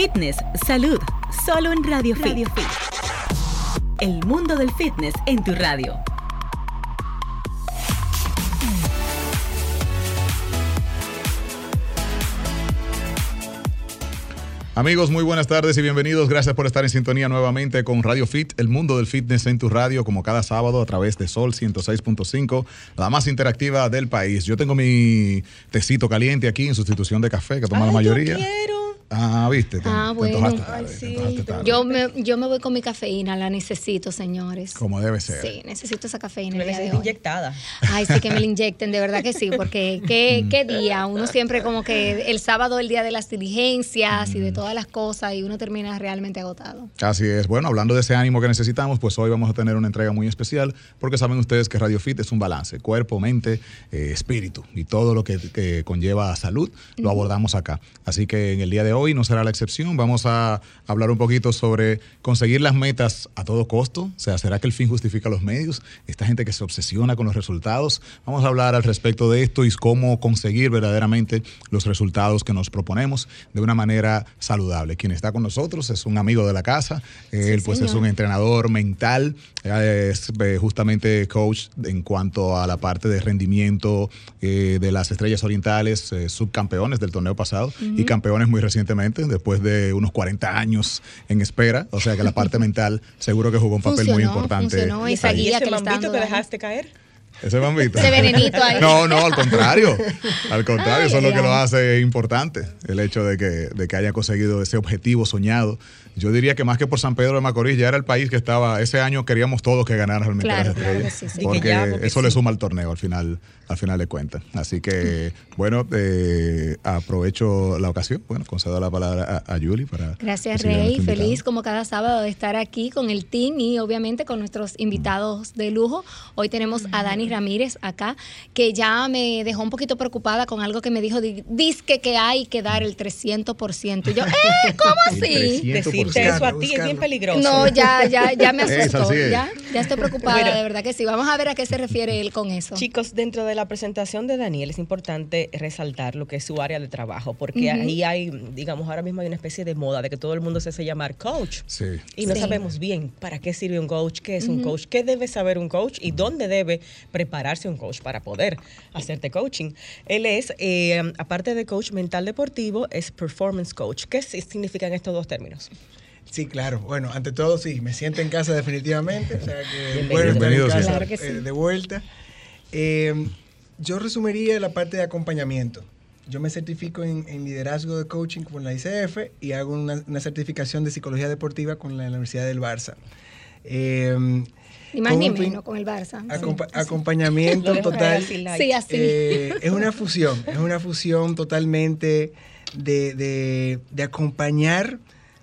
Fitness, salud, solo en Radio, Radio Fit. El mundo del fitness en tu radio. Amigos, muy buenas tardes y bienvenidos. Gracias por estar en sintonía nuevamente con Radio Fit, el mundo del fitness en tu radio, como cada sábado a través de Sol 106.5, la más interactiva del país. Yo tengo mi tecito caliente aquí en sustitución de café que toma la mayoría. Yo quiero. Ah, viste. Te, Ah, bueno. Ay, tarde, sí. tarde. Yo me, yo me voy con mi cafeína, la necesito, señores. Como debe ser. Sí, necesito esa cafeína Me el día de necesito hoy. inyectada. Ay, sí, que me la inyecten, de verdad que sí, porque qué, qué día. Uno siempre como que el sábado el día de las diligencias y de todas las cosas y uno termina realmente agotado. Así es. Bueno, hablando de ese ánimo que necesitamos, pues hoy vamos a tener una entrega muy especial porque saben ustedes que Radio Fit es un balance, cuerpo, mente, eh, espíritu y todo lo que, que conlleva salud lo abordamos acá. Así que en el día de hoy no será la excepción. Vamos a hablar un poquito sobre conseguir las metas a todo costo. O sea, ¿será que el fin justifica los medios? Esta gente que se obsesiona con los resultados. Vamos a hablar al respecto de esto y cómo conseguir verdaderamente los resultados que nos proponemos de una manera saludable. Quien está con nosotros es un amigo de la casa. Él pues es un entrenador mental, es eh, justamente coach en cuanto a la parte de rendimiento eh, de las estrellas orientales, eh, subcampeones del torneo pasado y campeones muy recientemente, después de unos 40 años en espera. O sea que la parte mental seguro que jugó un papel muy Funcionó, importante. funcionó, ahí. esa ¿Y guía ese que mambito que dejaste caer? Ese bambito. Ese venenito ahí. No, no, al contrario. Al contrario, Ay, eso es lo que lo hace importante, el hecho de que, de que haya conseguido ese objetivo soñado. Yo diría que más que por San Pedro de Macorís, ya era el país que estaba, ese año queríamos todos que ganaran realmente Claro, las estrellas. sí, sí. Porque, ya, porque eso le suma al torneo al final, al final de cuentas. Así que, bueno, eh, aprovecho la ocasión, bueno, concedo la palabra a, a Yuli para... Gracias, Rey. Feliz como cada sábado de estar aquí con el team y obviamente con nuestros invitados de lujo. Hoy tenemos a Dani Ramírez acá, que ya me dejó un poquito preocupada con algo que me dijo, di- disque que hay que dar el 300%. Y yo, ¿eh? ¿Cómo así? 300%. Decirte eso a ti es bien peligroso. No, ya, ya, ya me Es asustó. así es. Ya, ya estoy preocupada, Bueno. de verdad que sí. Vamos a ver a qué se refiere él con eso. Chicos, dentro de la presentación de Daniel es importante resaltar lo que es su área de trabajo, porque ahí hay, digamos, ahora mismo hay una especie de moda de que todo el mundo se hace llamar coach. Sí. Y no Sí. sabemos bien para qué sirve un coach, qué es un coach, qué debe saber un coach y dónde debe prepararse un coach para poder hacerte coaching. Él es, eh, aparte de coach mental deportivo, es performance coach. ¿Qué si- significan estos dos términos? Sí, claro. Bueno, ante todo, sí, me siento en casa definitivamente. O sea que Bienvenido. bueno en Bienvenido, casa sí. Claro que sí. eh, de vuelta. Eh, yo resumiría la parte de acompañamiento. Yo me certifico en, en liderazgo de coaching con la ICF y hago una, una certificación de psicología deportiva con la Universidad del Barça. Eh, Ni más con ni menos con el Barça. Sí, acompa- sí. acompañamiento total. Sí, así. Eh, es una fusión, es una fusión totalmente de, de- de acompañar,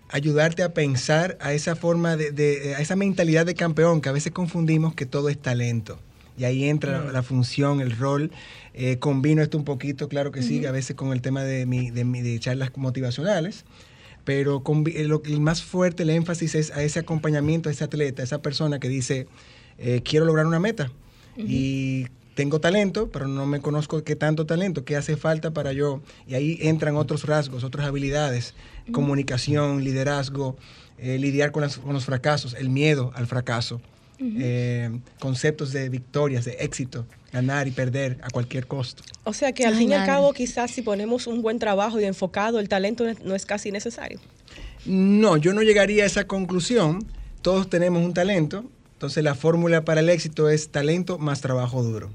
ayudarte a pensar a esa forma de, de- a esa mentalidad de campeón que a veces confundimos que todo es talento. Y ahí entra la función, el rol. Eh, combino esto un poquito, claro que sí, a veces con el tema de, mi, de, mi- de charlas motivacionales. Pero eh, lo, el más fuerte, el énfasis es a ese acompañamiento, a ese atleta, a esa persona que dice, eh, quiero lograr una meta. Y tengo talento, pero no me conozco qué tanto talento, qué hace falta para yo. Y ahí entran otros rasgos, otras habilidades, comunicación, liderazgo, eh, lidiar con, las- con los fracasos, el miedo al fracaso, eh, conceptos de victorias, de éxito, ganar y perder a cualquier costo. O sea que al Ay, fin y al cabo, quizás si ponemos un buen trabajo y enfocado, el talento no es casi necesario. No, yo no llegaría a esa conclusión. Todos tenemos un talento. Entonces la fórmula para el éxito es talento más trabajo duro.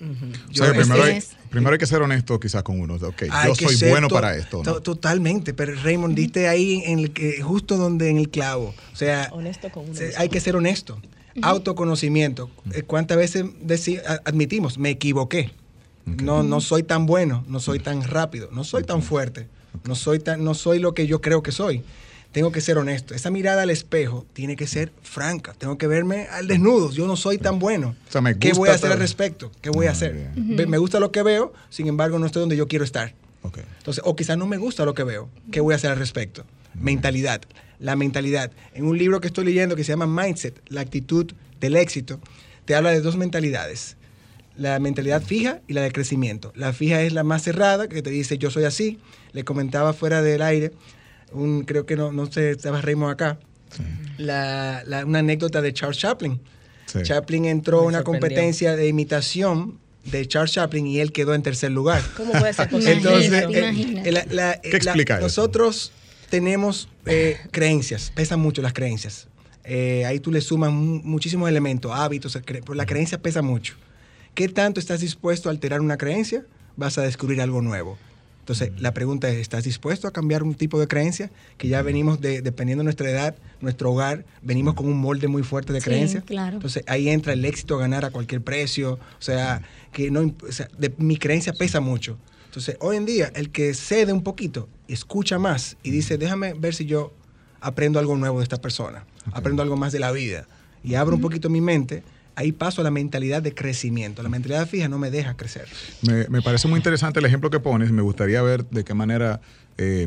O sea, primero, hay, primero hay que ser honesto quizás con uno. Ok, Hay yo soy ser bueno to- para esto. ¿no? to- Totalmente, pero Raymond, diste ahí en el que, justo donde en el clavo. O sea, Honesto con uno se- hay que ser honesto. Autoconocimiento. Eh, ¿Cuántas veces admitimos, me equivoqué? No, no soy tan bueno, no soy tan rápido, no soy tan fuerte, no soy tan, no soy lo que yo creo que soy. Tengo que ser honesto. Esa mirada al espejo tiene que ser franca. Tengo que verme al desnudo. Yo no soy tan bueno. O sea, me ¿Qué voy a hacer al respecto? ¿Qué voy a Muy hacer? Me gusta lo que veo, sin embargo, no estoy donde yo quiero estar. Entonces, o quizás no me gusta lo que veo. ¿Qué voy a hacer al respecto? Mentalidad. La mentalidad. En un libro que estoy leyendo que se llama Mindset, la actitud del éxito, te habla de dos mentalidades. La mentalidad fija y la de crecimiento. La fija es la más cerrada, que te dice yo soy así. Le comentaba fuera del aire un, creo que no, no sé, estaba Raymond acá, la, la- una anécdota de Charles Chaplin. Sí. Chaplin entró a una competencia de imitación de Charles Chaplin y él quedó en tercer lugar. ¿Cómo puede ser posible? Entonces, eh, eh, la- la- ¿Qué explica nosotros tenemos eh, creencias, pesan mucho las creencias. Eh, ahí tú le sumas mu- muchísimos elementos, hábitos, pero la creencia pesa mucho. ¿Qué tanto estás dispuesto a alterar una creencia? Vas a descubrir algo nuevo. Entonces, la pregunta es, ¿estás dispuesto a cambiar un tipo de creencia? Que ya venimos, de, dependiendo de nuestra edad, nuestro hogar, venimos con un molde muy fuerte de Sí, creencia. claro. Entonces, ahí entra el éxito a ganar a cualquier precio. O sea, que no, o sea, de- mi creencia pesa mucho. Entonces, hoy en día, el que cede un poquito, escucha más y dice, déjame ver si yo aprendo algo nuevo de esta persona, aprendo algo más de la vida y abro un poquito mi mente, ahí paso a la mentalidad de crecimiento. La mentalidad fija no me deja crecer. Me, parece muy interesante el ejemplo que pones. Me gustaría ver de qué manera eh,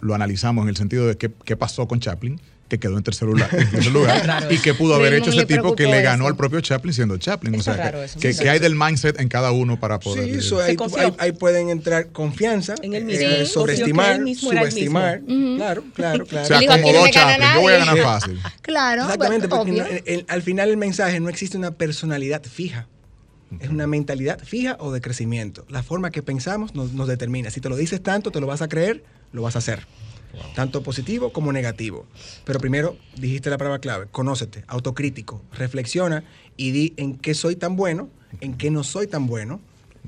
lo analizamos en el sentido de qué pasó con Chaplin, que quedó en tercer lugar, en tercer lugar, y qué pudo haber hecho ese tipo que le ganó eso. al propio Chaplin siendo Chaplin. Eso o sea, que- eso. que, que hay del mindset en cada uno para poder. Sí, eso ahí, confió. ahí- ahí pueden entrar confianza, En él eh, mismo. Sí. sobreestimar, que mismo el subestimar. Claro, claro, claro. Se Él dijo, aquí no acomodó Chaplin, yo voy a ganar fácil. Claro, Exactamente, bueno, porque no- el- al final el mensaje no existe una personalidad fija. Es una mentalidad fija o de crecimiento. La forma que pensamos nos, nos determina. Si te lo dices tanto, te lo vas a creer, lo vas a hacer. Tanto positivo como negativo. Pero primero dijiste la palabra clave, conócete, autocrítico, reflexiona y di en qué soy tan bueno, en qué no soy tan bueno,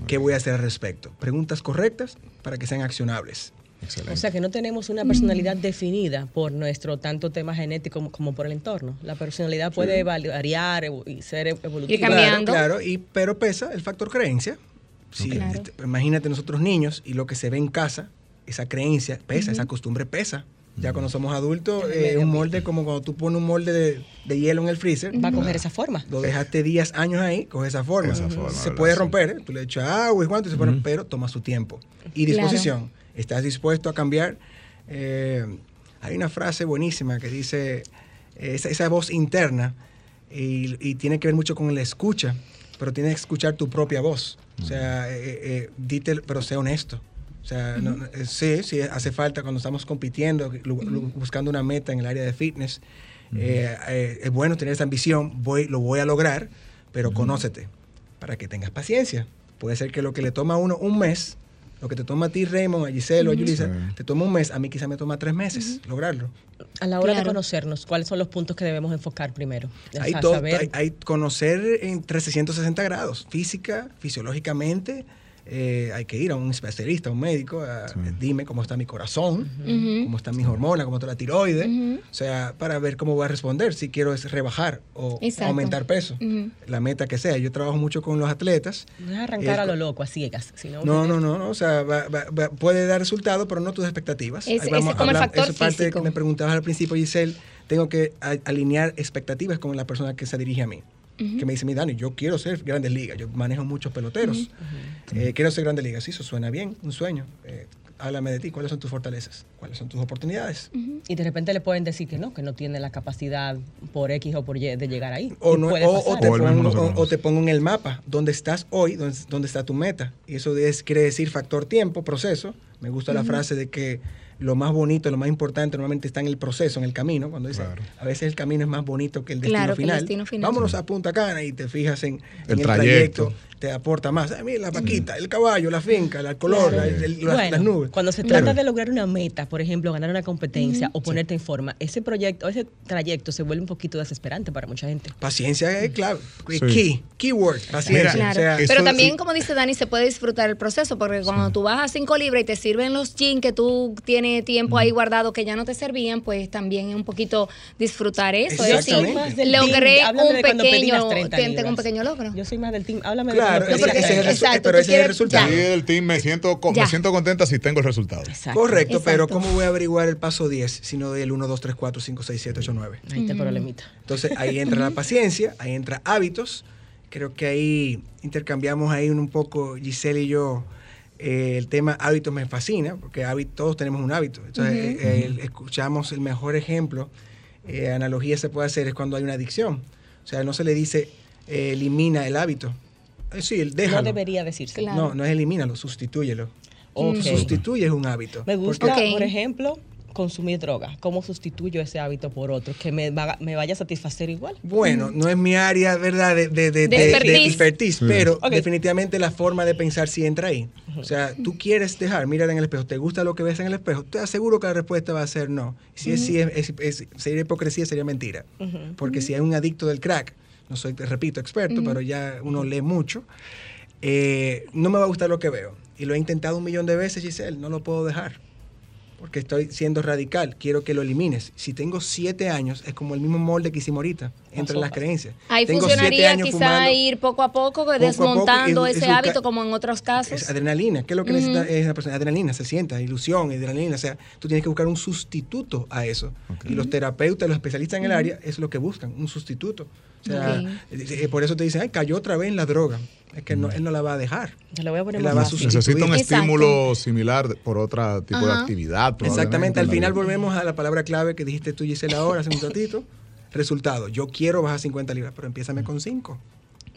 qué voy a hacer al respecto. Preguntas correctas para que sean accionables. Excelente. O sea que no tenemos una personalidad definida por nuestro tanto tema genético como, como por el entorno. La personalidad puede vari- variar y ser ev- evolutiva. Ir cambiando. Claro, claro, y, pero pesa el factor creencia. Sí, Claro. este, imagínate nosotros niños y lo que se ve en casa, esa creencia pesa, esa costumbre pesa. Ya cuando somos adultos, eh, un molde como cuando tú pones un molde de, de hielo en el freezer. Va a coger esa forma. Lo dejaste 10 años ahí, coge esa forma. Esa forma, se puede Sí. romper, ¿eh? tú le echas agua y cuánto, se pone, pero toma su tiempo. Y Claro. disposición. ¿Estás dispuesto a cambiar? Eh, hay una frase buenísima que dice, eh, esa, esa voz interna, y, y tiene que ver mucho con la escucha, pero tienes que escuchar tu propia voz. O sea, eh, eh, eh, dite, pero sé honesto. O sea, no, eh, sí, sí, hace falta cuando estamos compitiendo, buscando una meta en el área de fitness. eh, eh, es bueno tener esa ambición, voy, lo voy a lograr, pero conócete para que tengas paciencia. Puede ser que lo que le toma a uno un mes, lo que te toma a ti, Raymond, a Giselle o a Julissa, Sí. te toma un mes, a mí quizá me toma tres meses lograrlo. A la hora de conocernos, ¿cuáles son los puntos que debemos enfocar primero? O Hay, sea, todo- saber- hay, hay conocer en 360 grados, física, fisiológicamente. Eh, hay que ir a un especialista, a un médico, a- dime cómo está mi corazón, cómo están mis hormonas, cómo está la tiroides, o sea, para ver cómo voy a responder, si quiero es rebajar o Exacto. aumentar peso, la meta que sea. Yo trabajo mucho con los atletas. no es arrancar a lo loco, a ciegas. Sino No, no, no, no, o sea, va- va- va- puede dar resultado, pero no tus expectativas. Es- ese es como el factor eso es parte físico. que me preguntabas al principio, Giselle, tengo que a- alinear expectativas con la persona que se dirige a mí. Que me dice, mi Dani, yo quiero ser grandes ligas, yo manejo muchos peloteros, Eh, quiero ser grandes ligas, sí, eso suena bien, un sueño. Eh, háblame de ti, ¿cuáles son tus fortalezas? ¿Cuáles son tus oportunidades? Y de repente le pueden decir que no, que no tiene la capacidad por X o por Y de llegar ahí. O, no- puede o- o te pongo, o- te pongo en el mapa dónde estás hoy, dónde, dónde está tu meta. Y eso es- quiere decir factor tiempo, proceso. Me gusta la frase de que lo más bonito, lo más importante normalmente está en el proceso, en el camino. Cuando dice, Claro. a veces el camino es más bonito que el destino, Claro, que el final. destino final. Vámonos a Punta Cana y te fijas en, en El el, trayecto. Te aporta más. Ah, mira, la vaquita, el caballo, la finca, el color, la- el- las, Bueno, las nubes. Cuando se trata de lograr una meta, por ejemplo, ganar una competencia o ponerte en forma, ese proyecto, ese trayecto se vuelve un poquito desesperante para mucha gente. Paciencia es clave. Sí. Key, keyword, paciencia. Mira, O sea, eso- Pero también, sí. como dice Dani, se puede disfrutar el proceso, porque cuando tú vas a 5 libras y te sirven los jeans que tú tienes tiempo ahí guardado que ya no te servían, pues también es un poquito disfrutar eso. Es decir, Exactamente. Más del logré un de cuando pedí pequeño, las 30 ten- tengo un libras. pequeño logro. Yo soy más del team. Háblame Claro, de ese- cuando pedí ese es el las resu- 30. Exacto, pero ese es el resultado. Del team me siento, Ya. me siento contenta si tengo el resultado. Exacto. Correcto, pero Exacto. ¿cómo voy a averiguar el paso 10 si no del 1, 2, 3, 4, 5, 6, 7, 8, 9? Ahí está el problemita. Entonces ahí entra la paciencia, ahí entra hábitos. Creo que ahí intercambiamos ahí un, poco, Giselle y yo, eh, el tema hábitos me fascina, porque hábit- todos tenemos un hábito. Entonces eh, eh, el- escuchamos el mejor ejemplo, eh, analogía se puede hacer, es cuando hay una adicción. O sea, no se le dice eh, elimina el hábito. Eh, sí, déjalo. No debería decirse. Claro. No, no es elimínalo, sustitúyelo. Ok. Sustituyes un hábito. Me gusta, por ejemplo, consumir droga, ¿cómo sustituyo ese hábito por otro que me, va- me vaya a satisfacer igual? Bueno, no es mi área, ¿verdad?, de, de, de, De de- de expertise. pero definitivamente la forma de pensar sí entra ahí. O sea, tú quieres dejar, mirar en el espejo, ¿te gusta lo que ves en el espejo? Te aseguro que la respuesta va a ser no. Si es sí, es, es- es- sería hipocresía, sería mentira. Porque si hay un adicto del crack, no soy, te repito, experto, pero ya uno lee mucho, eh, no me va a gustar lo que veo. Y lo he intentado un millón de veces, Giselle, no lo puedo dejar. Porque estoy siendo radical, quiero que lo elimines. Si tengo siete años, es como el mismo molde que hicimos ahorita, entre las creencias. Ahí Tengo siete funcionaría quizá fumando. ir poco a poco, poco desmontando ese hábito como en otros casos. Es adrenalina. ¿Qué es lo que necesita esa persona? Adrenalina, se sienta, ilusión, adrenalina. O sea, tú tienes que buscar un sustituto a eso. Y los terapeutas, los especialistas en el área, es lo que buscan, un sustituto. O sea, eh, eh, por eso te dicen, ay, cayó otra vez en la droga. Es que no, él no la va a dejar. Voy a poner Él la más a fácil. sustituir. Necesita un Exacto. estímulo similar por otro tipo de actividad. Exactamente, al final volvemos a la palabra clave que dijiste tú, Gisela, ahora hace un ratito. Resultado, yo quiero bajar 50 libras, pero empiézame con 5.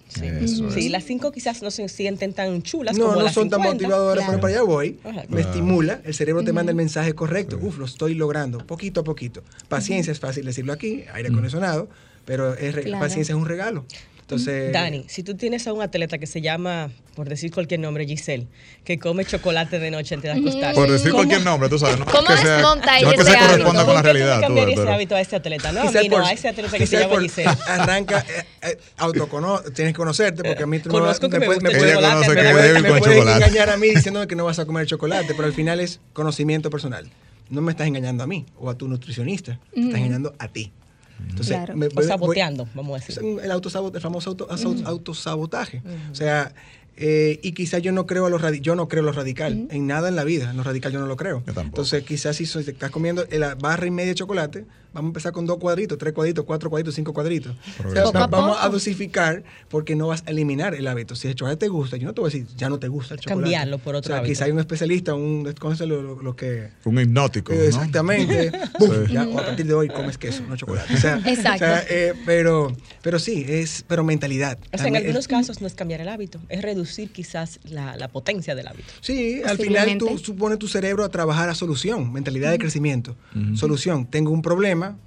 Sí, Eso Sí, es. las cinco quizás no se sienten tan chulas No, como no las son tan 50. motivadoras, Claro. pero para allá voy. Ajá. Me estimula, el cerebro te manda el mensaje correcto. Uf, lo estoy logrando, poquito a poquito. Paciencia es fácil decirlo aquí, aire acondicionado, pero es Claro. paciencia es un regalo. Entonces, Dani, si tú tienes a un atleta que se llama, por decir cualquier nombre, Giselle, que come chocolate de noche antes de acostarse. Por decir ¿cómo- cualquier nombre, tú sabes. No ¿Cómo que sea- desmonta no que se hábito? corresponda con la ¿Por qué tú le realidad. tú ese hábito a ese atleta? No, a mí no, por- a ese atleta que se llama por- Giselle. Arranca, eh, eh, autocono- tienes que conocerte porque a mí tú no que me puedes- gusta el chocolate, me puedes- débil me puedes chocolate. engañar a mí diciéndome que no vas a comer chocolate, pero al final es conocimiento personal. No me estás engañando a mí o a tu nutricionista, te estás engañando a ti. Entonces, Claro. me- O voy- saboteando, vamos a decir. el, autosabot- el famoso auto- auto- autosabotaje. O sea, eh, y quizás yo no creo a lo radi- yo no creo a lo radical. En nada en la vida, en lo radical yo no lo creo. Yo. Entonces, quizás si soy- estás comiendo la barra y media de chocolate, vamos a empezar con dos cuadritos, tres cuadritos, cuatro cuadritos, cinco cuadritos. O sea, Progresivo. Poco a vamos a dosificar porque no vas a eliminar el hábito. Si el chocolate te gusta, yo no te voy a decir, ya no te gusta el chocolate. Cambiarlo por otro O sea, hábito. quizás hay un especialista, un, ¿cómo se lo, lo- lo que... Un hipnótico. Eh, Exactamente. Buf, Sí. ya, o a partir de hoy comes queso, no chocolate. O sea, Exacto. o sea, eh, pero, pero sí, es pero mentalidad. O sea, en algunos es- casos no es cambiar el hábito, es reducir quizás la, la potencia del hábito. Sí, al final tú supones tu cerebro a trabajar a solución, mentalidad de crecimiento. Solución, tengo un problema,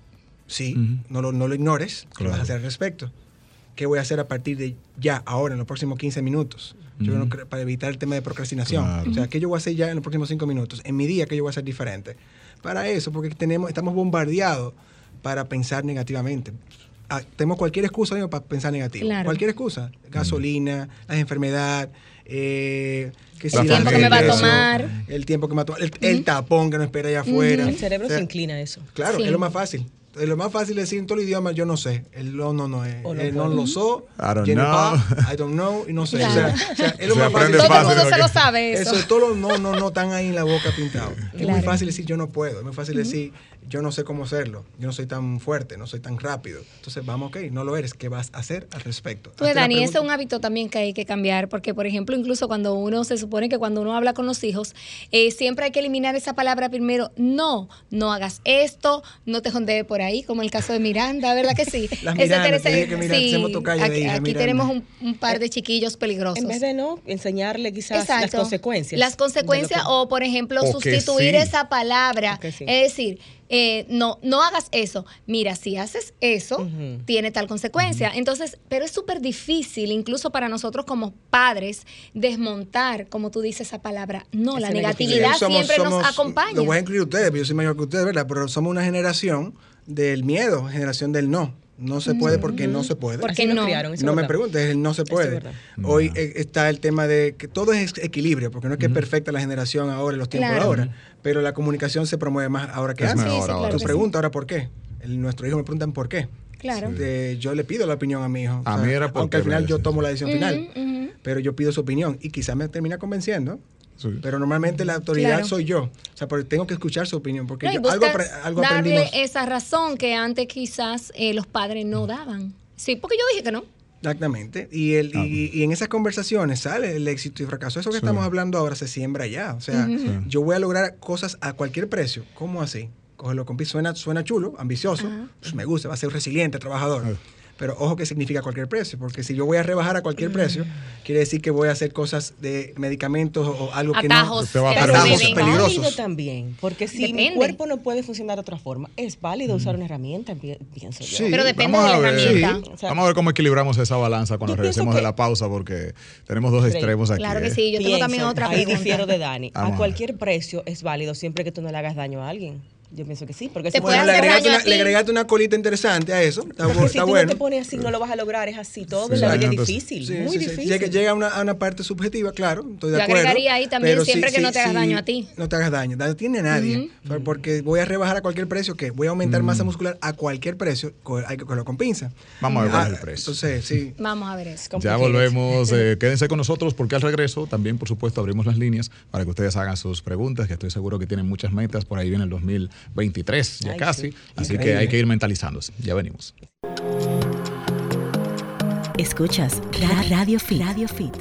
sí, no, lo, no lo ignores, ¿qué Claro. vas a hacer al respecto? ¿Qué voy a hacer a partir de ya, ahora, en los próximos 15 minutos? Yo no creo- para evitar el tema de procrastinación. Claro. O sea, ¿qué yo voy a hacer ya en los próximos 5 minutos? En mi día, ¿qué yo voy a hacer diferente? Para eso, porque tenemos, estamos bombardeados para pensar negativamente. Ah, tenemos cualquier excusa amigo, para pensar negativo. Claro. Cualquier excusa. Gasolina, la enfermedad, eh, que La si El tiempo que me va a tomar. El tiempo que me va a tomar. El, el tapón que no espera allá afuera. El cerebro O sea, se inclina a eso. Claro, Sí. es lo más fácil. Es lo más fácil decir en todo el idioma, yo no sé. El no, no, no. eh, O no el no puedo. lo so. I don't know. I don't know. Y no sé. Claro. O, sea, o sea, es lo Se más fácil. Todo el mundo se lo sabe eso. Eso, todos los no, no, no están ahí en la boca pintados. Es muy Claro. fácil decir yo no puedo, es muy fácil decir yo no sé cómo hacerlo, yo no soy tan fuerte, no soy tan rápido. Entonces, vamos, ok, no lo eres, ¿qué vas a hacer al respecto? Pues Dani, ese es un hábito también que hay que cambiar, porque por ejemplo, incluso cuando uno se supone que cuando uno habla con los hijos, eh, siempre hay que eliminar esa palabra primero, no, no hagas esto, no te jondees por ahí, como el caso de Miranda, ¿verdad que sí? Las Miranda, dije que Miranda, sí, aquí, aquí tenemos un, un par de chiquillos peligrosos. En vez de no, enseñarle quizás las consecuencias. Las consecuencias que- o, por ejemplo, O sustituir sí. esa palabra. Sí. Es decir, eh, no, no hagas eso. Mira, si haces eso, tiene tal consecuencia. Entonces, pero es súper difícil, incluso para nosotros como padres, desmontar, como tú dices, esa palabra. No, la negatividad Sí, somos- siempre somos- nos acompaña. Lo voy a incluir ustedes, pero yo soy mayor que ustedes, ¿verdad? Pero somos una generación del miedo, generación del no. No se puede porque no se puede. ¿Por Así qué nos no? criaron, No me preguntes, el no se puede. Hoy eh, está el tema de que todo es equilibrio, porque no es que es perfecta la generación ahora y los tiempos Claro. de ahora, pero la comunicación se promueve más ahora que Es antes. mejor Sí, sí, ahora. por qué. El- nuestro hijo me preguntan por qué. Claro. Yo le pido la opinión a mi hijo. A mí era por Aunque al final yo tomo la decisión final, pero yo pido su opinión y quizás me termina convenciendo. Sí. Pero normalmente la autoridad Claro. soy yo. O sea, porque tengo que escuchar su opinión. Porque No, yo- algo, algo darle aprendimos. esa razón que antes quizás eh, los padres no daban. Sí, porque yo dije que no. Exactamente. Y, el, y, y en esas conversaciones sale el éxito y fracaso. Eso que Sí. estamos hablando ahora se siembra ya. O sea, Sí. yo voy a lograr cosas a cualquier precio. ¿Cómo así? Cogerlo con piso. Suena, suena chulo, ambicioso. Pues me gusta, va a ser resiliente, trabajador. Ah. Pero ojo que significa cualquier precio, porque si yo voy a rebajar a cualquier precio, quiere decir que voy a hacer cosas de medicamentos o algo que Atajos no... Te va a que parar. Atajos suceden. peligrosos. válido también, porque si Depende. mi cuerpo no puede funcionar de otra forma, es válido usar una herramienta, pi- pienso yo. Sí. Pero depende vamos de la ver. herramienta. O sea, Vamos a ver cómo equilibramos esa balanza cuando regresemos de la pausa, porque tenemos dos Sí. extremos aquí. Claro que ¿eh? sí. Yo tengo Pienso, también otra Ahí pregunta. difiero de Dani. Vamos a cualquier precio es válido siempre que tú no le hagas daño a alguien. Yo pienso que sí, porque puede Bueno, no- le hacer agregaste, una, le agregaste una colita interesante a eso. Está, porque si está tú bueno. no te pones así, no lo vas a lograr. Es así todo. Sí, en la vida es difícil, Sí, muy sí, sí. difícil. Llega, llega a una, a una parte subjetiva, claro, estoy de Yo acuerdo. agregaría ahí también pero siempre que no te hagas daño a ti. No te hagas daño, daño tiene a nadie. Por- Porque voy a rebajar a cualquier precio, que voy a aumentar masa muscular a cualquier precio, hay que cogerlo con pinza. Vamos a ver cuál Ah, es el precio. Entonces, sí. Vamos a ver eso. Ya volvemos. eh, quédense con nosotros porque al regreso también, por supuesto, abrimos las líneas para que ustedes hagan sus preguntas, que estoy seguro que tienen muchas metas. Por ahí viene el 2023, ya Ay, casi. sí. Así que hay que ir mentalizándose. Ya venimos. Escuchas Ra- Radio Fit. Radio Fit.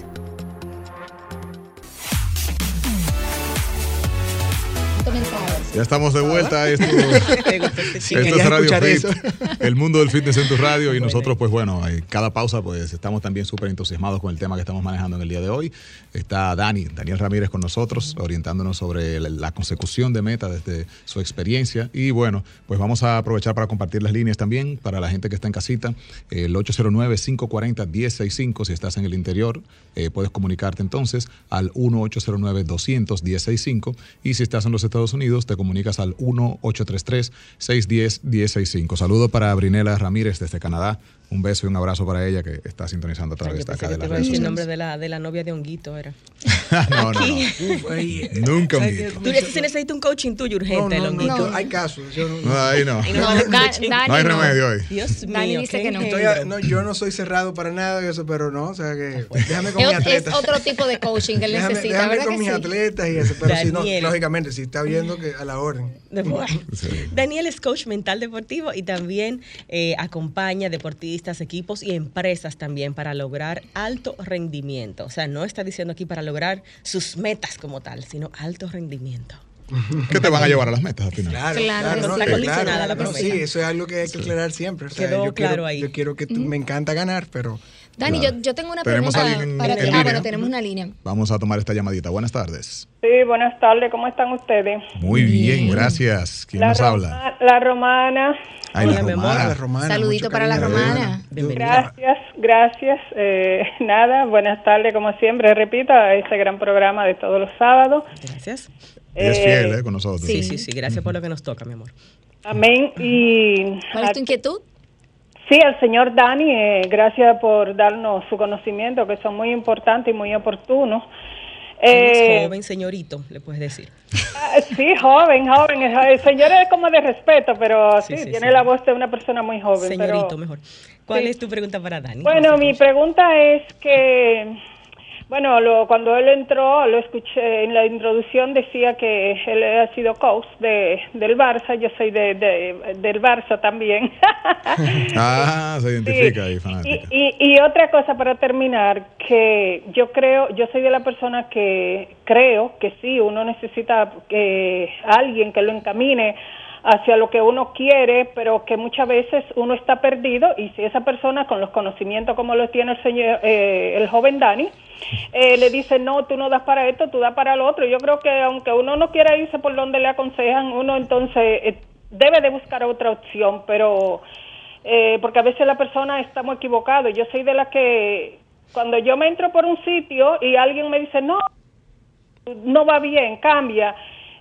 Mensajes. Ya estamos de vuelta. Esto, este chico. Esto Querías es Radio Fit, eso. el mundo del fitness en tu radio y nosotros pues bueno, en cada pausa pues estamos también súper entusiasmados con el tema que estamos manejando en el día de hoy. Está Dani, Daniel Ramírez con nosotros, orientándonos sobre la, la consecución de meta desde su experiencia y bueno, pues vamos a aprovechar para compartir las líneas también para la gente que está en casita, el 809-540-1065 si estás en el interior, eh, puedes comunicarte entonces al 1-809-200-1065 y si estás en los Estados Unidos te comunicas al 1-833-610-1065. Saludo para Brinela Ramírez desde Canadá. Un beso y un abrazo para ella que está sintonizando a Ay, través de acá de que te las iba a redes decir el nombre de la, de la novia de Honguito, era. no, no, no. Uf, ahí, Nunca un Ay, que guito. Tú sí necesita un coaching tuyo urgente, no, el no, Honguito. yo- hay casos. Yo no, No, hay remedio hoy. Dios mío. Dani dice que no. Estoy engendro. a- no, yo no soy cerrado para nada de eso, pero no, o sea que déjame con Es, mis es atletas. otro tipo de coaching que él necesita, déjame ¿verdad con que mis sí? atletas y eso, pero si no, lógicamente, si está viendo que a la orden. Sí. Daniel es coach mental deportivo y también eh, acompaña deportistas, equipos y empresas también para lograr alto rendimiento. O sea, no está diciendo aquí para lograr sus metas como tal, sino alto rendimiento. ¿Qué te van a llevar a las metas al final? Claro, Claro, claro, no, condicionada la no, sí, eso es algo que hay que aclarar siempre. O sea, Quedó yo claro quiero, ahí. Yo quiero que tú, me encanta ganar, pero Dani, Claro. yo, yo tengo una pregunta para en ti. Ah, línea. bueno, tenemos una línea. Vamos a tomar esta llamadita. Buenas tardes. Sí, buenas tardes, ¿cómo están ustedes? Muy bien, gracias. ¿Quién nos Roma- habla? La romana. Ay, la mi amor. romana. la romana. Saludito para la romana. Bienvenida. Gracias, gracias. Eh, nada, buenas tardes, como siempre, repito, a este gran programa de todos los sábados. Gracias. Ella es Eh, fiel eh, con nosotros. Sí, sí, sí. Gracias por lo que nos toca, mi amor. Amén. Y ¿Cuál es tu inquietud? Sí, al señor Dani, eh, gracias por darnos su conocimiento, que son muy importantes y muy oportunos. Eh, joven, señorito, le puedes decir. Ah, Sí, joven, joven. El señor es como de respeto, pero sí, Sí, sí, tiene sí. la voz de una persona muy joven. Señorito, pero- mejor. ¿Cuál es tu pregunta para Dani? Bueno, mi pregunta es que, bueno, lo, cuando él entró, lo escuché en la introducción, decía que él ha sido coach de, del Barça, yo soy de, de- del Barça también. Ah, se identifica Sí. ahí, fanática. Y, y, y otra cosa para terminar, que yo creo, yo soy de la persona que creo que sí, uno necesita que alguien que lo encamine hacia lo que uno quiere, pero que muchas veces uno está perdido y si esa persona con los conocimientos como lo tiene el señor, eh, el joven Dani, eh, le dice no, tú no das para esto, tú das para lo otro. Yo creo que aunque uno no quiera irse por donde le aconsejan, uno entonces eh, debe de buscar otra opción, pero eh, porque a veces la persona estamos equivocados. Yo soy de la que cuando yo me entro por un sitio y alguien me dice, no, no va bien, cambia.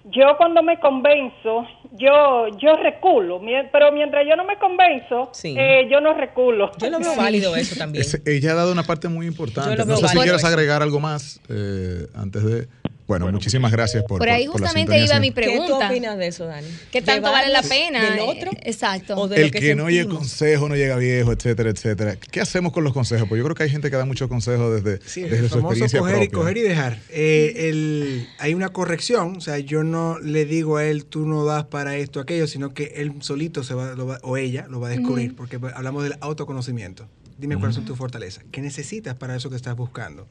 Yo cuando me convenzo, yo yo reculo, pero mientras yo no me convenzo, Sí. eh, yo no reculo. Yo lo veo válido eso también. Es- ella ha dado una parte muy importante. Yo lo No sé si válido quieres eso. agregar algo más eh, antes de. Bueno, muchísimas gracias por. Por ahí por- por la justamente iba mi siempre. ¿Qué tú pregunta. opinas de eso, Dani? ¿Qué tanto vale la ¿Llevarnos pena? ¿Del otro? Exacto. ¿O de El que, que, no oye consejo no llega viejo, etcétera, etcétera. ¿Qué hacemos con los consejos? Pues yo creo que hay gente que da muchos consejos desde, Sí, desde el su experiencia coger y, propia. coger y dejar. Eh, el- hay una corrección, o sea, yo no le digo a él, tú no das para esto, aquello, sino que él solito se va, lo va- o ella lo va a descubrir, porque hablamos del autoconocimiento. Dime cuáles son tus fortalezas, qué necesitas para eso que estás buscando.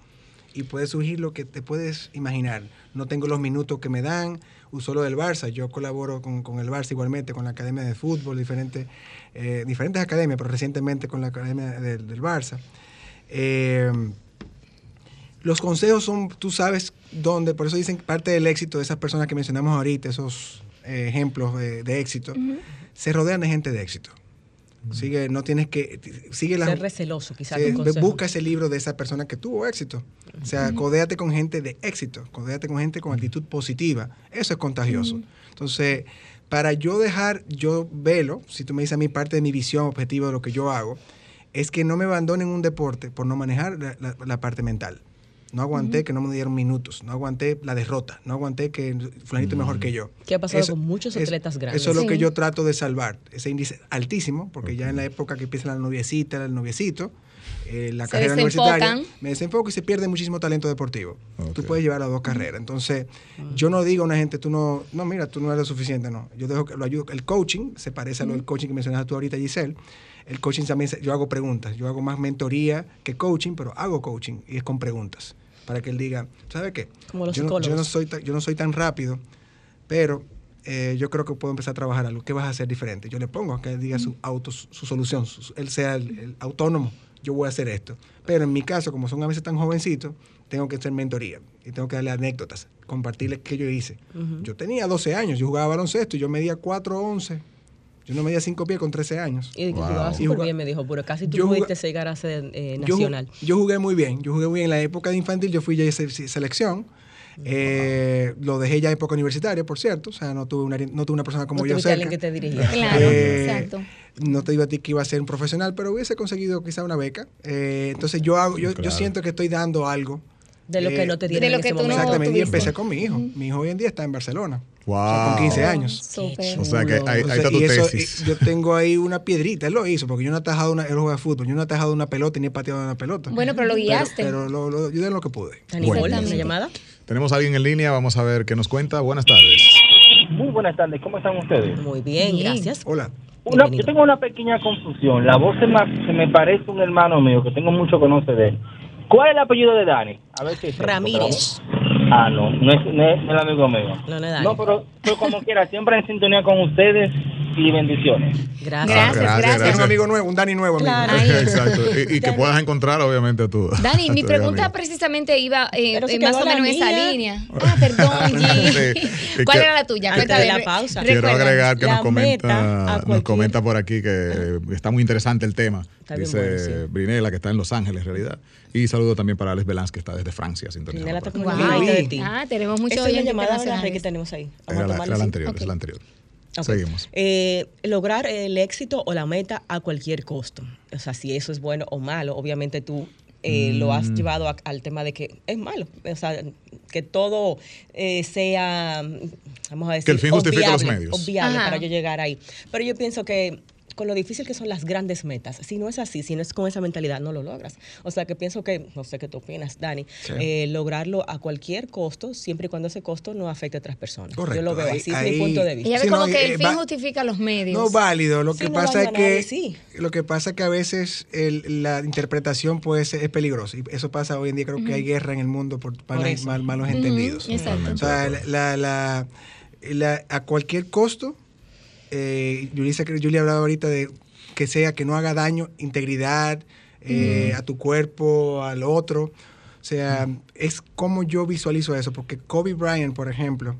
Y puede surgir lo que te puedes imaginar. No tengo los minutos que me dan, usó lo del Barça. Yo colaboro con, con el Barça igualmente, con la Academia de Fútbol, diferentes, eh, diferentes academias, pero recientemente con la Academia del, del Barça. Eh, los consejos son, tú sabes dónde, por eso dicen que parte del éxito de esas personas que mencionamos ahorita, esos eh, ejemplos de, de éxito, se rodean de gente de éxito. Sigue, no tienes que, sigue la, Ser receloso, quizás. Sí, busca ese libro de esa persona que tuvo éxito. O sea, codéate con gente de éxito, codéate con gente con actitud positiva. Eso es contagioso. Entonces, para yo dejar, yo velo, si tú me dices a mí parte de mi visión, objetivo de lo que yo hago, es que no me abandonen un deporte por no manejar la, la- la parte mental. No aguanté que no me dieron minutos, no aguanté la derrota, no aguanté que fulanito es mejor que yo. Que ha pasado con muchos atletas grandes. Eso es lo que yo trato de salvar, ese índice altísimo, porque ya en la época que empieza la noviecita, el noviecito, eh, la Se carrera universitaria, me desenfoco y se pierde muchísimo talento deportivo. Tú Ok. puedes llevar las dos carreras. Entonces, yo no digo a una gente, tú no, no, mira, tú no eres lo suficiente, no. Yo dejo que lo ayudo. El coaching se parece a lo del coaching que mencionaste tú ahorita, Giselle. El coaching también, yo hago preguntas. Yo hago más mentoría que coaching, pero hago coaching y es con preguntas. Para que él diga, ¿sabe qué? Como los yo, no, yo, no soy tan, yo no soy tan rápido, pero eh, yo creo que puedo empezar a trabajar algo. ¿Qué vas a hacer diferente? Yo le pongo a que él diga su auto, su solución, su- él sea el, el autónomo. Yo voy a hacer esto. Pero en mi caso, como son a veces tan jovencitos, tengo que hacer mentoría y tengo que darle anécdotas, compartirles qué yo hice. Yo tenía 12 años, yo jugaba baloncesto y yo medía 4'11". Yo no medía 5 pies con 13 años. Y Wow. jugaba Y súper bien, me dijo, pero casi tú pudiste llegar a ser eh, Yo, ju- nacional. yo jugué muy bien, yo jugué muy bien. En la época de infantil yo fui ya se- se- selección. Eh, Lo dejé ya en época universitaria, por cierto. O sea, no tuve una, no tuve una persona como no yo cerca. alguien que te dirigiera. Claro, Eh, exacto. No te digo a ti que iba a ser un profesional, pero hubiese conseguido quizá una beca. Eh, entonces yo hago, yo, yo Claro. siento que estoy dando algo. De lo que Eh, no te de dieron lo en que ese tú no momento. Exactamente, y empecé con mi hijo. Mi hijo hoy en día está en Barcelona. Wow. O sea, con 15 años. Súper. O sea que ahí, ahí está tu y eso, tesis. yo tengo ahí una piedrita, él lo hizo, porque yo no he atajado una, él juega fútbol, yo no he atajado una pelota ni he pateado una pelota. Bueno, pero lo guiaste. Pero, lo, lo- yo de lo que pude. Dani, Bueno. ¿cuál es la Exactamente. llamada? Tenemos a alguien en línea, vamos a ver qué nos cuenta. Buenas tardes. Muy buenas tardes, ¿cómo están ustedes? Muy bien, Bien. gracias. Hola. Una- yo tengo una pequeña confusión. La voz se me, se me parece un hermano mío que tengo mucho que conocer de él. ¿Cuál es el apellido de Dani? A ver si Ramírez. Ah, no, no es, no es el amigo mío. No, no es Dani. No, pero, pero como quiera, siempre en sintonía con ustedes y bendiciones. Gracias. Gracias, gracias, gracias. Es un amigo nuevo, un Dani nuevo, amigo. Claro. Ahí. Exacto. Y, y que puedas encontrar, obviamente, a tu. Dani, a mi pregunta amigo. precisamente iba eh, eh, más o la menos en esa línea. Ah, perdón. Sí. ¿Cuál que- era la tuya? Cuéntame. de la pausa. Quiero agregar que nos comenta, nos comenta por aquí que está muy interesante el tema. Está bien Dice bueno, sí. Brinela, que está en Los Ángeles, en realidad. Y saludo también para Alex Belans, que está desde Francia, como Wow. enamoradita de ti. Ah, tenemos muchos Esa es la llamada que tenemos ahí. Vamos Era a la, anterior, es la anterior. Seguimos. Eh, lograr el éxito o la meta a cualquier costo. O sea, si eso es bueno o malo, obviamente tú eh, lo has Mm. llevado a- al tema de que es malo. O sea, que todo eh, sea, vamos a decir, Que el fin justifica los medios. obviable Ajá. para yo llegar ahí. Pero yo pienso que con lo difícil que son las grandes metas, si no es así, si no es con esa mentalidad, no lo logras. O sea, que pienso que, no sé qué tú opinas, Dani, Sí. eh, lograrlo a cualquier costo, siempre y cuando ese costo no afecte a otras personas. Correcto. Yo lo veo Ahí- así, es ahí- mi punto de vista. Ella ve Sí, como no, que eh, el fin va- justifica los medios. No válido. Lo Sí, que no pasa es nadie, que sí. lo que pasa es que a veces el- la interpretación puede ser es peligrosa y eso pasa hoy en día. Creo que hay guerra en el mundo por malos, eso. mal- malos entendidos. exacto. O sea, la, la- la- a cualquier costo, eh, Julia hablaba ahorita de que sea que no haga daño, integridad eh, a tu cuerpo, al otro. O sea, es como yo visualizo eso, porque Kobe Bryant, por ejemplo,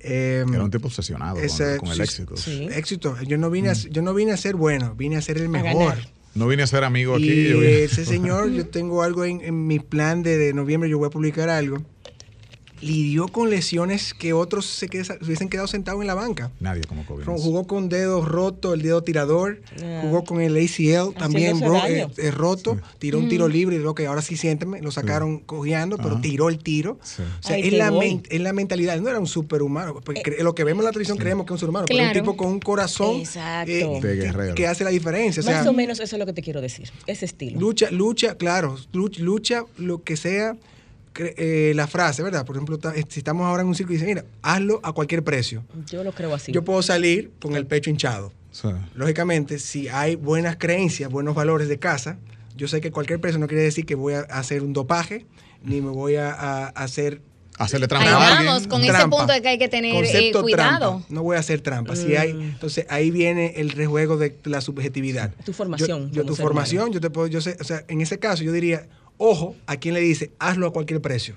eh, Era un tipo obsesionado con- ese- con, el sí, éxito. sí. éxito. Yo no vine a, yo no vine a ser bueno, vine a ser el mejor. No vine a ser amigo aquí. Y yo vine- ese señor, yo tengo algo en, en mi plan de, de noviembre, yo voy a publicar algo. Lidió con lesiones que otros se, qued- se hubiesen quedado sentados en la banca. Nadie como Kobe. Jugó con dedos rotos, el dedo tirador. Ah. Jugó con el ACL también bro, eh, eh, roto. Tiró un tiro libre y dijo que ahora sí siénteme. Lo sacaron cojeando, pero Ajá. tiró el tiro. Sí. O sea, es la, men- es la mentalidad. No era un superhumano. Porque cre- lo que vemos en la televisión creemos que es un superhumano. Pero Claro. un tipo con un corazón eh, que- guerrero. que hace la diferencia. O sea, Más o menos eso es lo que te quiero decir, ese estilo. Lucha, lucha, claro, lucha, lucha lo que sea eh, la frase, ¿verdad? Por ejemplo, ta- si estamos ahora en un circo y dicen, mira, hazlo a cualquier precio. Yo lo creo así. Yo puedo salir con el pecho hinchado. Lógicamente, si hay buenas creencias, buenos valores de casa, yo sé que cualquier precio no quiere decir que voy a hacer un dopaje, ni me voy a, a hacer hacerle Ahí trampa a alguien. vamos, con ese punto de que hay que tener eh, cuidado. trampa. No voy a hacer trampa. Si hay, entonces ahí viene el rejuego de la subjetividad. Tu formación Yo, tu formación, humano. yo te puedo, yo sé, o sea, en ese caso yo diría, ojo a quien le dice, hazlo a cualquier precio.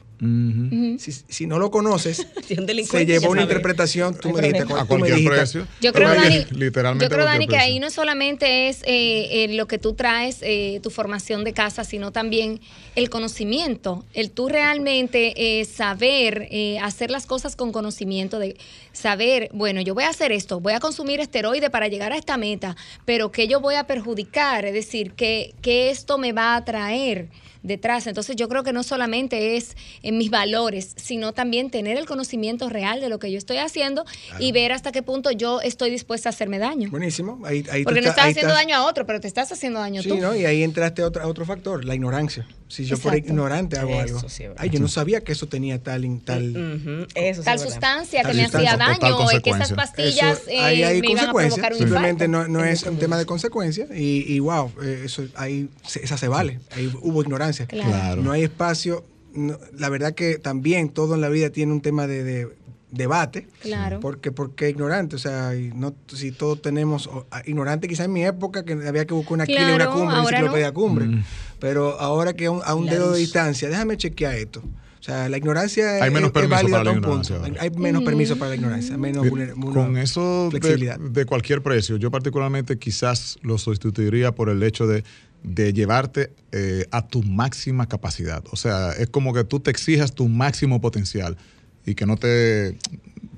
Si, si no lo conoces, Si se llevó una sabe. interpretación, tú me dijiste. A me cualquier dijiste. precio. Yo creo, Dani, literalmente yo creo, Dani, que ahí no solamente es eh, eh, lo que tú traes, eh, tu formación de casa, sino también el conocimiento, el tú realmente eh, saber eh, hacer las cosas con conocimiento, de saber, bueno, yo voy a hacer esto, voy a consumir esteroide para llegar a esta meta, pero que yo voy a perjudicar, es decir, que, que esto me va a traer detrás. Entonces yo creo que no solamente es en mis valores, sino también tener el conocimiento real de lo que yo estoy haciendo y ver hasta qué punto yo estoy dispuesta a hacerme daño. Buenísimo. Ahí, ahí tú Porque no estás- estás ahí haciendo estás- daño a otro, pero te estás haciendo daño Sí, tú. ¿no? Y ahí entraste a otro, a otro factor, la ignorancia. Si yo por Exacto. ignorante hago Eso algo. sí. Ay, yo no sabía que eso tenía tal, tal. Eso sí Tal sustancia que Tal me sustancia, hacía daño, o que esas pastillas Eso, eh, ahí hay me iban a consecuencias. provocar un Simplemente no, no Es un tema de consecuencias y, y wow, eh, eso ahí se- esa se vale. Ahí hubo ignorancia. Claro. Claro. No hay espacio. no- la verdad que también todo en la vida tiene un tema de, de debate. Claro. Porque, porque ignorante, o sea, no, si todos tenemos, o, a- ignorante quizás en mi época que había que buscar una quila y una Claro, cumbre, una ahora no. enciclopedia cumbre. Mm. Pero ahora que a un, a un La dedo de distancia, déjame chequear esto. O sea, la ignorancia Hay es, menos es permiso válida para la un punto. ignorancia Hay, hay menos permiso para la ignorancia, menos Con eso de cualquier precio, yo particularmente quizás lo sustituiría por el hecho de, de llevarte eh, a tu máxima capacidad. O sea, es como que tú te exijas tu máximo potencial y que no te,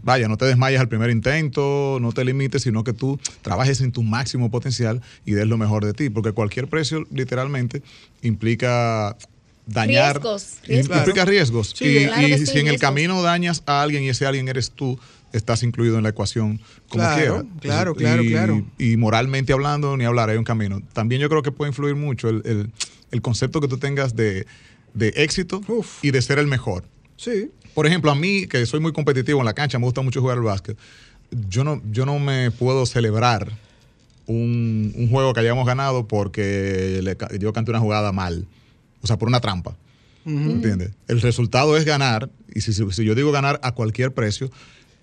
vaya, no te desmayes al primer intento, no te limites, sino que tú trabajes en tu máximo potencial y des lo mejor de ti. Porque cualquier precio literalmente implica dañar. Riesgos, riesgos. Implica riesgos. Sí, y claro que y sí, si en el camino dañas a alguien y ese alguien eres tú, estás incluido en la ecuación como Claro, quiera. claro, claro, y, claro. Y moralmente hablando, ni hablar, hay un camino. También yo creo que puede influir mucho el, el- el concepto que tú tengas de, de éxito Uf. y de ser el mejor. Sí. Por ejemplo, a mí, que soy muy competitivo en la cancha, me gusta mucho jugar al básquet, yo no, yo no me puedo celebrar un, un juego que hayamos ganado porque le yo canté una jugada mal. O sea, por una trampa. ¿Entiendes? El resultado es ganar, y si, si- si yo digo ganar a cualquier precio,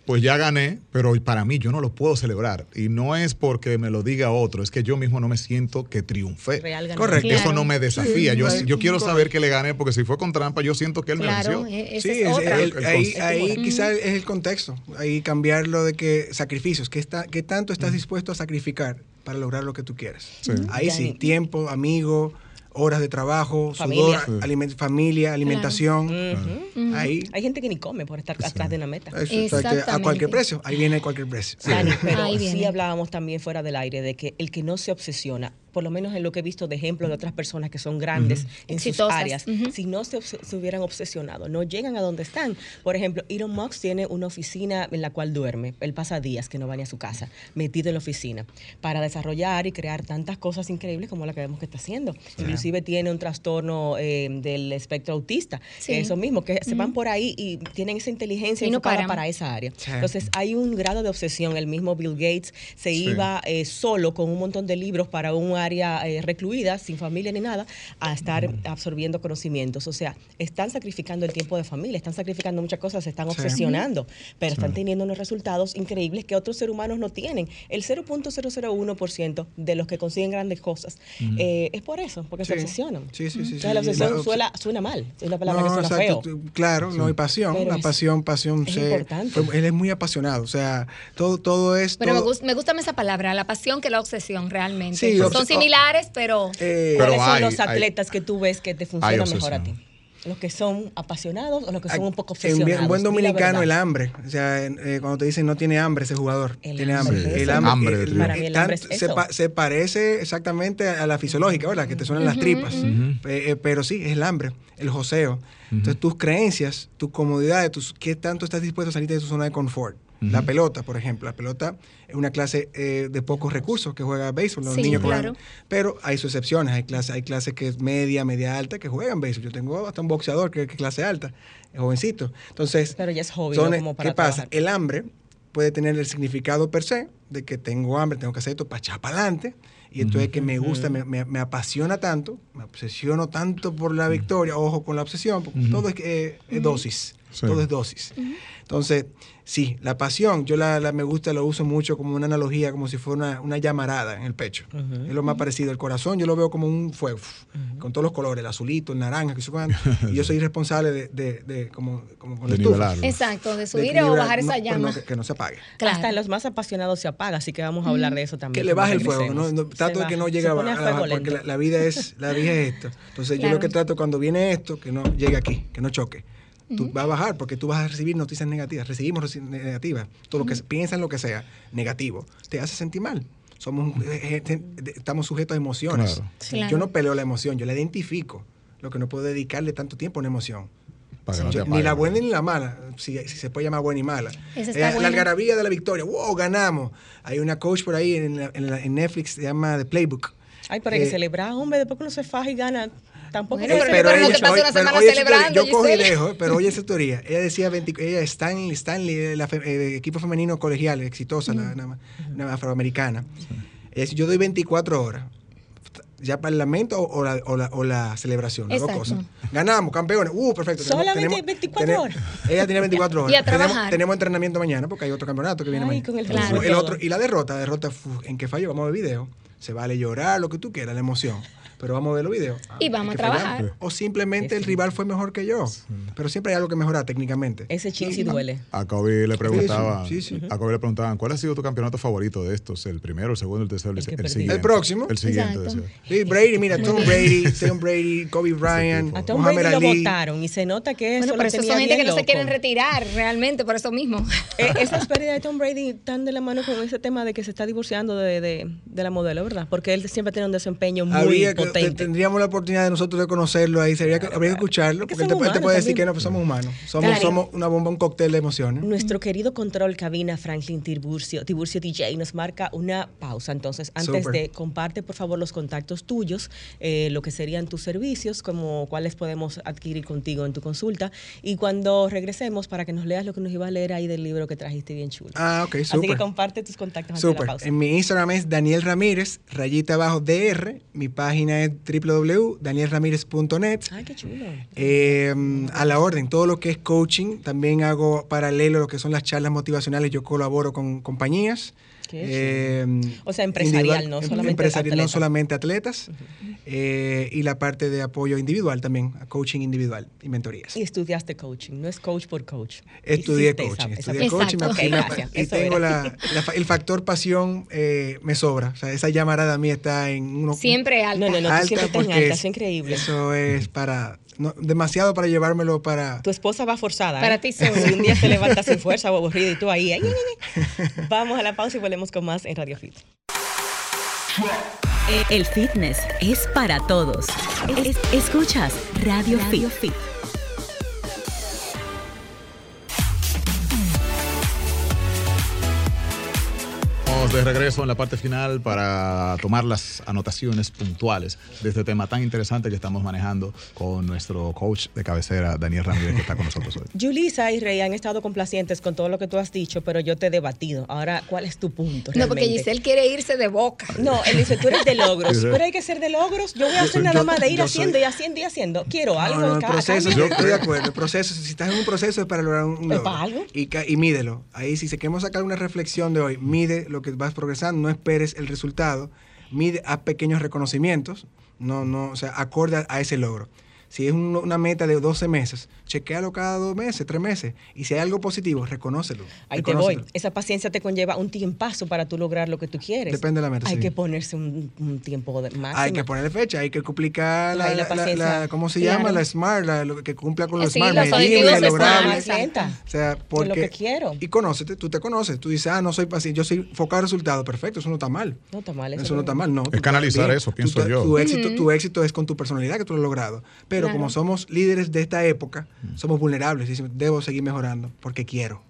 pues ya gané, pero para mí yo no lo puedo celebrar. Y no es porque me lo diga otro, es que yo mismo no me siento que triunfé. Correcto. Eso no me desafía. yo, Sí, yo quiero correcto. saber que le gané, porque si fue con trampa, yo siento que él Claro, me venció. e- Sí, es el- El ahí, ahí quizás es el contexto. Ahí cambiarlo de que sacrificios, ¿qué, está, qué tanto estás dispuesto a sacrificar para lograr lo que tú quieres? Sí. Ahí sí, tiempo, amigo, horas de trabajo, Familia. sudor, aliment- familia, alimentación. Ujú. Ahí. Hay gente que ni come por estar atrás de una meta. eso, o sea, que a cualquier precio. Ahí viene cualquier precio. Dani, pero Ahí sí hablábamos también fuera del aire de que el que no se obsesiona, por lo menos en lo que he visto de ejemplos de otras personas que son grandes en sus áreas, si no se, hubieran obsesionado, no llegan a donde están. Por ejemplo, Elon Musk tiene una oficina en la cual duerme. Él pasa días que no va ni a su casa, metido en la oficina, para desarrollar y crear tantas cosas increíbles como la que vemos que está haciendo. Inclusive tiene un trastorno eh, del espectro autista. Sí. Eso mismo, que se van por ahí y tienen esa inteligencia Y no enfocada para esa área. Sí. Entonces, hay un grado de obsesión. El mismo Bill Gates se Sí. iba eh, solo con un montón de libros para un área eh, recluida, sin familia ni nada, a estar absorbiendo conocimientos. O sea, están sacrificando el tiempo de familia, están sacrificando muchas cosas, se están Sí. obsesionando, pero están teniendo unos resultados increíbles que otros seres humanos no tienen. El 0.001% de los que consiguen grandes cosas eh, es por eso, porque se obsesionan. Sí, sí, sí, Entonces, la obsesión La suena, suena mal, es una palabra que suena exacto, feo. tú- Claro, no hay pasión. Pero la es- pasión, pasión. es se- importante. fue- él es muy apasionado. O sea, todo, todo es. Pero me, todo- gus- me gusta más esa palabra, la pasión que la obsesión realmente. Sí, Son similares, pero eh, Pero ¿Cuáles son los hay- atletas que tú ves que te funcionan mejor a ti? ¿Los que son apasionados o los que son un poco en obsesionados? bien- buen dominicano, el hambre. O sea, en- eh, cuando te dicen no tiene hambre ese jugador. El tiene hambre, hambre. Sí. El. Hambre el- triunfo. Para mí el hambre es se, eso. pa- se parece exactamente a la fisiológica, ¿verdad? Que te suenan las tripas. Eh, pero sí, es el hambre, el joseo. Entonces, tus creencias, tus comodidades, tus, qué tanto estás dispuesto a salir de tu zona de confort. La pelota, por ejemplo. La pelota es una clase eh, de pocos recursos que juega béisbol. Los Sí, niños juegan- claro. Pero hay sus excepciones. Hay clases hay clases que es media, media alta que juegan béisbol. Yo tengo hasta un boxeador que que es clase alta, es jovencito. Entonces, Pero ya es hobby, son- no como para ¿qué pasa? El hambre puede tener el significado per se de que tengo hambre, tengo que hacer esto para echar para adelante. Y entonces que me gusta, me, me- me apasiona tanto, me obsesiono tanto por la victoria, ojo con la obsesión, porque todo es, eh, es dosis. Sí. todo es dosis. Entonces, sí, la pasión, yo la, la me gusta, lo uso mucho como una analogía, como si fuera una, una llamarada en el pecho. Es lo más parecido. El corazón yo lo veo como un fuego, con todos los colores, el azulito, el naranja, que se cuánto. Y yo soy responsable de, de, de como, como con De la. Exacto, de De subir o bajar esa no, llama. no, que, que no se apague. Claro. Hasta en los más apasionados se apaga, así que vamos a hablar de eso también. Que le baje el fuego, no, no, trato de que no llegue a bajar, porque la, la vida es la vida es esto. Entonces yo lo que trato cuando viene esto, que no llegue aquí, que no choque. Tú vas a bajar porque tú vas a recibir noticias negativas. Recibimos reci- negativas. Todo lo que piensan lo que sea negativo te hace sentir mal. Somos eh, de- estamos sujetos a emociones. Claro. Sí. Claro. Yo no peleo la emoción, yo la identifico. Lo que no puedo dedicarle tanto tiempo a una emoción. Para que no ni la buena ni la mala, si, si se puede llamar buena y mala. Eh, la buena. algarabía de la victoria, wow, ganamos. Hay una coach por ahí en, la- en la- en Netflix, se llama The Playbook. Ay, hay que Eh, celebrar, hombre, después que uno se faja y gana, tampoco Bueno, pero- no te una pero semana celebrando, Yo cojo y Giselle. dejo, pero oye esa teoría. Ella decía, 20 ella es Stanley, Stanley, eh, la fe- eh, equipo femenino colegial, exitosa, la- la- afroamericana. Ella dice, yo doy 24 horas. ¿Ya para el lamento o, o la, o la- o la celebración? Las dos cosas. Ganamos, campeones. Uh, perfecto. Solamente 24 horas. Ella tenía 24 horas. Y a tenemos, trabajar. tenemos entrenamiento mañana porque hay otro campeonato que viene Ay, mañana. con el Claro. otro, y la derrota, derrota fu, en que falló, vamos a ver video. Se vale llorar, lo que tú quieras, la emoción. Pero vamos a ver los videos. Y vamos a trabajar. O simplemente el rival fue mejor que yo. Pero siempre hay algo que mejorar técnicamente. Ese chin sí duele. A Kobe le preguntaban, Sí, sí, sí. a Kobe le preguntaban, ¿cuál ha sido tu campeonato favorito de estos? ¿El primero, el segundo, el tercero, el, siguiente? El próximo. El siguiente. Sí, Brady, mira, Tom Brady, Tom Brady, Kobe Bryant, A Tom Brady lo Ali. votaron y se nota que eso Bueno, lo pero eso tenía son gente que no se quieren retirar realmente por eso mismo. Eh, esas pérdidas de Tom Brady están de la mano con ese tema de que se está divorciando de, de- de la modelo, ¿verdad? Porque él siempre tiene un desempeño muy Habría que, tendríamos la oportunidad de nosotros de conocerlo ahí, sería que, habría que escucharlo, Es que porque él te, él te puede decir que no, pues somos humanos. Somos, Claro. somos una bomba, un cóctel de emociones. Nuestro querido control cabina Franklin Tiburcio, Tiburcio DJ nos marca una pausa. Entonces, antes Súper. de comparte por favor los contactos tuyos, eh, lo que serían tus servicios, como cuáles podemos adquirir contigo en tu consulta. Y cuando regresemos, para que nos leas lo que nos iba a leer ahí del libro que trajiste bien chulo. Ah, ok, Así que súper. comparte tus contactos Súper. pausa. En mi Instagram es Daniel Ramírez, rayita abajo DR. Mi página es www.danielramírez.net. Ay, qué chulo. Eh, a la orden, todo lo que es coaching, también hago paralelo lo que son las charlas motivacionales. Yo colaboro con compañías. Eh, O sea, empresarial, no em- solamente empresarial, no atletas. solamente atletas. eh, y la parte de apoyo individual también, a coaching individual y mentorías. Y estudiaste coaching, no es coach por coach. Estudié Hiciste coaching, esa- esa estudié coaching Exacto. me- Ok, me- gracias, y tengo la, la fa- el factor pasión eh, me sobra. O sea, esa llamarada mía está en uno, Siempre alta. No, no, no, alta siempre estás en porque alta, es increíble. Eso es para no, demasiado para llevármelo para Tu esposa va forzada. Para ¿eh? ti solo. Si un día se levanta sin fuerza o aburrido y tú ahí. ay, ay, ay, ay. Vamos a la pausa y volvemos con más en Radio Fit. El fitness es para todos. Es- escuchas Radio, Fit. Estamos de regreso en la parte final para tomar las anotaciones puntuales de este tema tan interesante que estamos manejando con nuestro coach de cabecera, Daniel Ramírez, que está con nosotros hoy. Julisa y Rey han estado complacientes con todo lo que tú has dicho, pero yo te he debatido. Ahora, ¿cuál es tu punto? No, porque realmente? Giselle quiere irse de boca. No, él dice, tú eres de logros, pero hay que ser de logros. Yo voy a hacer nada yo- más de ir haciendo soy- y haciendo y haendo. Quiero algo. No, no, el proceso, yo estoy de acuerdo. El proceso, si estás en un proceso es para lograr un ¿Es logro. para algo? Y, y mídelo. Ahí, si se queremos sacar una reflexión de hoy, mide lo que progresando, no esperes el resultado, mide a pequeños reconocimientos, no, no, o sea, acorde a ese logro. Si es un- una meta de 12 meses, chequealo cada dos meses, tres meses. Y si hay algo positivo, reconócelo. Ahí te voy. Esa paciencia te conlleva un tiempazo para tú lograr lo que tú quieres. Depende de la meta, Hay sí. que ponerse un, un tiempo de máximo. Hay que ponerle fecha, hay que complicar la, la la- la- paciencia. la- ¿cómo se Claro. llama? La SMART, la- lo que cumpla con los Sí, SMART, los medible, lograble. O sea, porque... lo que quiero. Y conócete, tú te conoces. Tú dices, ah, no soy paciente, yo soy enfocado al resultado. Perfecto, eso no está mal. No está mal. Eso, no está mal, no. tú canalizar bien. eso, pienso yo. Tu éxito, tu éxito es con tu personalidad que tú lo has logrado. Pero Claro. como somos líderes de esta época, somos vulnerables. Y decimos, debo seguir mejorando porque quiero.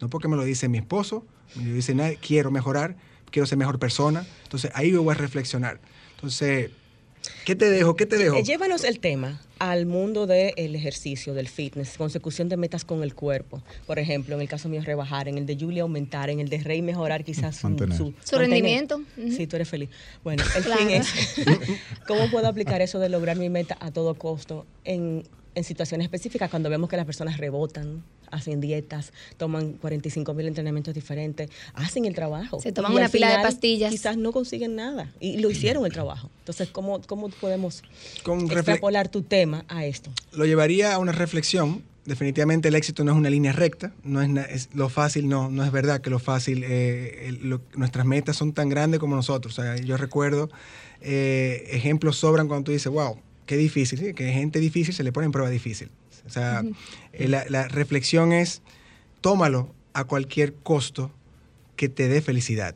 No porque me lo dice mi esposo, me lo dice nadie, quiero mejorar, quiero ser mejor persona. Entonces ahí yo voy a reflexionar. Entonces, ¿qué te dejo? ¿Qué te dejo? Llévanos el tema al mundo del ejercicio, del fitness, consecución de metas con el cuerpo. Por ejemplo, en el caso mío rebajar, en el de Julia aumentar, en el de Rey mejorar quizás su, Mantener. su, Su mantener. rendimiento. Sí, tú eres feliz. Bueno, el Claro. fin es, ¿cómo puedo aplicar eso de lograr mi meta a todo costo en, en situaciones específicas cuando vemos que las personas rebotan, hacen dietas, toman 45 mil entrenamientos diferentes, hacen el trabajo. Se toman Y una pila de pastillas. Quizás no consiguen nada y lo hicieron el trabajo. Entonces, ¿cómo, cómo podemos Con extrapolar tu tema a esto? lo llevaría a una reflexión. Definitivamente el éxito no es una línea recta, no es, lo fácil, no, no es verdad que lo fácil, eh, el- lo- nuestras metas son tan grandes como nosotros. O sea, yo recuerdo eh, ejemplos sobran cuando tú dices, wow, qué difícil, ¿sí? que gente difícil se le pone en prueba difícil. O sea, eh, la, la reflexión es, tómalo a cualquier costo que te dé felicidad.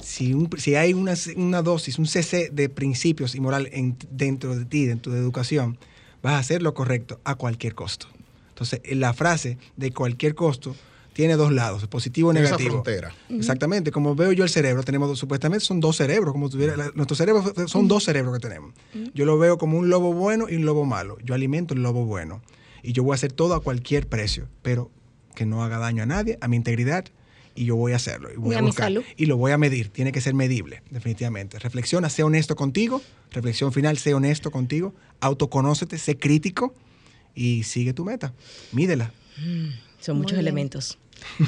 Si, un- si hay una, una dosis, un cc de principios y moral en- dentro de ti, dentro de tu educación, vas a hacer lo correcto a cualquier costo. Entonces, eh, la frase de cualquier costo tiene dos lados, positivo y Esa negativo. frontera. Exactamente, como veo yo el cerebro, tenemos dos- supuestamente son dos cerebros, como tuviera, la- nuestros cerebros son dos cerebros que tenemos. Yo lo veo como un lobo bueno y un lobo malo. Yo alimento el lobo bueno y yo voy a hacer todo a cualquier precio, pero que no haga daño a nadie, a mi integridad y yo voy a hacerlo y voy Y a, a mi buscar salud. y lo voy a medir, tiene que ser medible, definitivamente. Reflexiona, sé honesto contigo, reflexión final, sé honesto contigo, autoconócete, sé crítico y sigue tu meta. Mídela. Son Muy muchos bien. elementos.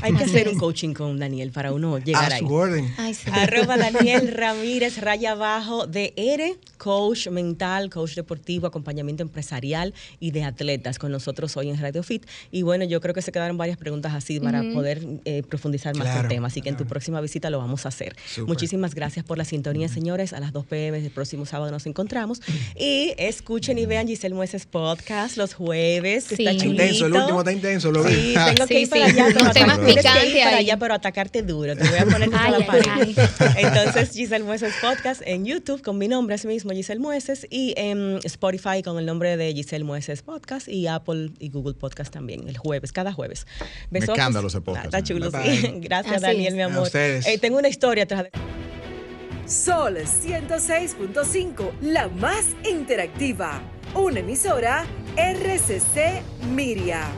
Hay que hacer un coaching con Daniel para uno llegar A ahí. su orden. Ay, sí. Arroba Daniel Ramírez, raya abajo de R, coach mental, coach deportivo, acompañamiento empresarial y de atletas con nosotros hoy en Radio Fit. Y bueno, yo creo que se quedaron varias preguntas así para poder eh, profundizar más Claro, el tema. Así que en tu claro. próxima visita lo vamos a hacer. Muchísimas gracias por la sintonía, señores. A las 2 pm del próximo sábado nos encontramos. Y escuchen y vean Giselle Mueces Podcast los jueves. que Sí. Está chulito. intenso, el último está intenso, lo vi. Sí, tengo que Sí, ir para sí, allá. Temas picantes para ahí. allá, pero atacarte duro. Te voy a poner contra Ay, la ay, pared. ay. Entonces, Giselle Mueces Podcast en YouTube con mi nombre, así mismo, Giselle Mueces, y en Spotify con el nombre de Giselle Mueces Podcast y Apple y Google Podcast también, el jueves, cada jueves. Besotes. escándalo ese podcast, Ah, Está chulo, sí. Gracias, Así Daniel, es. mi A amor. ustedes. Eh, tengo una historia atrás de... Sol 106.5, la más interactiva. Una emisora RCC Miria.